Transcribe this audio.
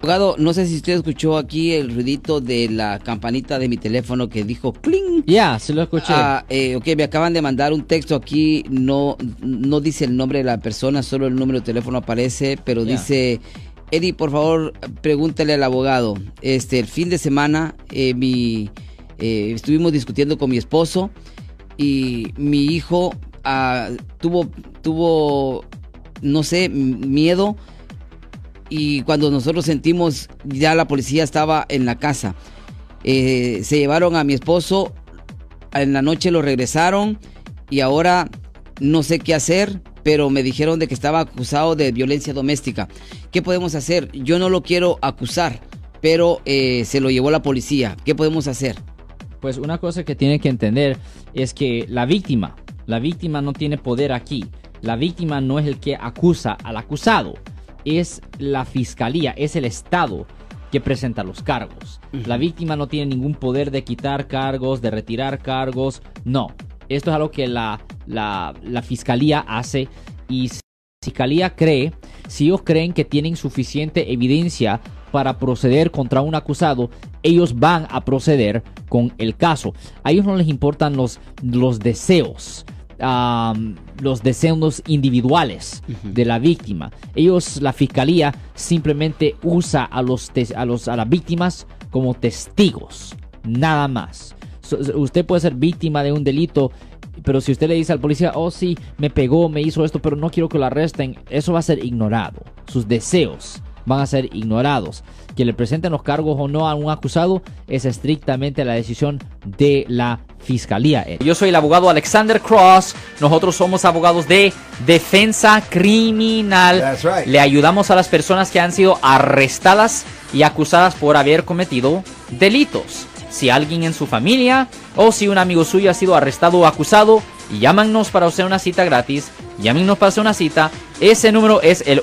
Abogado, no sé si usted escuchó aquí el ruidito de la campanita de mi teléfono que dijo cling. Ya, se lo escuché. Ah, eh, ok, me acaban de mandar un texto aquí, no, no dice el nombre de la persona, solo el número de teléfono aparece, pero dice, Eddie, por favor, pregúntale al abogado. Este, el fin de semana, eh, mi, eh, estuvimos discutiendo con mi esposo y mi hijo ah, tuvo, tuvo, no sé, miedo y cuando nosotros sentimos ya la policía estaba en la casa. Eh, se llevaron a mi esposo, en la noche lo regresaron y ahora no sé qué hacer, pero me dijeron de que estaba acusado de violencia doméstica. ¿Qué podemos hacer? Yo no lo quiero acusar, pero eh, se lo llevó la policía. ¿Qué podemos hacer? Pues una cosa que tiene que entender es que la víctima, la víctima no tiene poder aquí. La víctima no es el que acusa al acusado, es la fiscalía, es el Estado que presenta los cargos. La víctima no tiene ningún poder de quitar cargos, de retirar cargos, no. Esto es algo que la, la, la fiscalía hace y si la fiscalía cree, si ellos creen que tienen suficiente evidencia para proceder contra un acusado, ellos van a proceder con el caso. A ellos no les importan los, los deseos, los deseos individuales de la víctima. Ellos, la fiscalía, simplemente usa a, los, a, los, a las víctimas como testigos, nada más. So- usted puede ser víctima de un delito, pero si usted le dice al policía, oh sí, me pegó, me hizo esto, pero no quiero que lo arresten, eso va a ser ignorado. Sus deseos van a ser ignorados. Que le presenten los cargos o no a un acusado es estrictamente la decisión de la fiscalía. Yo soy el abogado Alexander Cross. Nosotros somos abogados de defensa criminal. That's right. Le ayudamos a las personas que han sido arrestadas y acusadas por haber cometido delitos. Si alguien en su familia o si un amigo suyo ha sido arrestado o acusado, llámanos para hacer una cita gratis. Llámenos para hacer una cita. Ese número es el